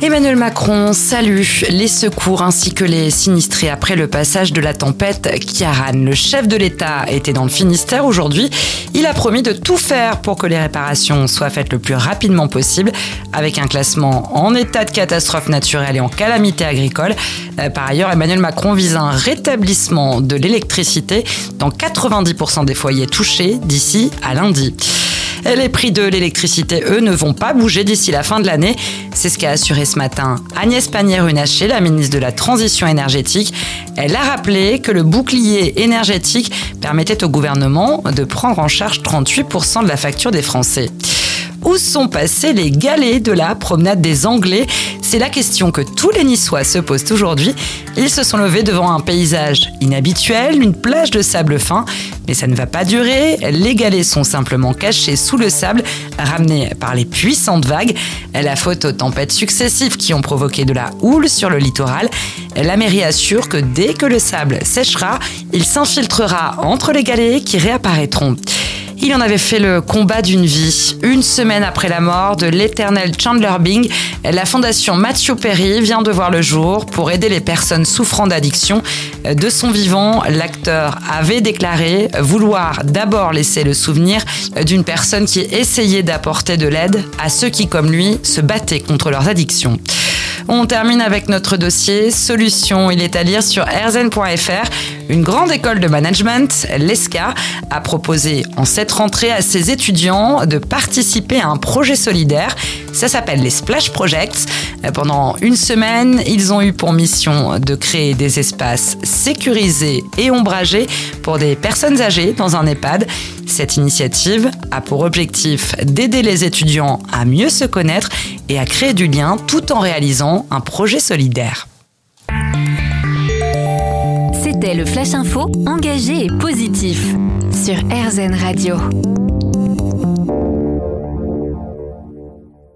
Emmanuel Macron salue les secours ainsi que les sinistrés après le passage de la tempête Kiaran. Le chef de l'État était dans le Finistère aujourd'hui. Il a promis de tout faire pour que les réparations soient faites le plus rapidement possible, avec un classement en état de catastrophe naturelle et en calamité agricole. Euh, par ailleurs, Emmanuel Macron vise un rétablissement de l'électricité dans 90% des foyers touchés d'ici à lundi. Les prix de l'électricité, eux, ne vont pas bouger d'ici la fin de l'année. C'est ce qu'a assuré ce matin Agnès Pannier-Runacher, la ministre de la Transition énergétique. Elle a rappelé que le bouclier énergétique permettait au gouvernement de prendre en charge 38% de la facture des Français. Où sont passés les galets de la promenade des Anglais? C'est la question que tous les Niçois se posent aujourd'hui. Ils se sont levés devant un paysage inhabituel, une plage de sable fin. Mais ça ne va pas durer. Les galets sont simplement cachés sous le sable, ramenés par les puissantes vagues. La faute aux tempêtes successives qui ont provoqué de la houle sur le littoral. La mairie assure que dès que le sable séchera, il s'infiltrera entre les galets qui réapparaîtront. Il en avait fait le combat d'une vie. Une semaine après la mort de l'éternel Chandler Bing, la fondation Matthew Perry vient de voir le jour pour aider les personnes souffrant d'addiction. De son vivant, l'acteur avait déclaré vouloir d'abord laisser le souvenir d'une personne qui essayait d'apporter de l'aide à ceux qui, comme lui, se battaient contre leurs addictions. On termine avec notre dossier Solutions. Il est à lire sur rzn.fr. Une grande école de management, l'ESCA, a proposé en cette rentrée à ses étudiants de participer à un projet solidaire. Ça s'appelle les Splash Projects. Pendant une semaine, ils ont eu pour mission de créer des espaces sécurisés et ombragés pour des personnes âgées dans un EHPAD. Cette initiative a pour objectif d'aider les étudiants à mieux se connaître et à créer du lien tout en réalisant un projet solidaire. C'était le Flash Info engagé et positif sur RZN Radio.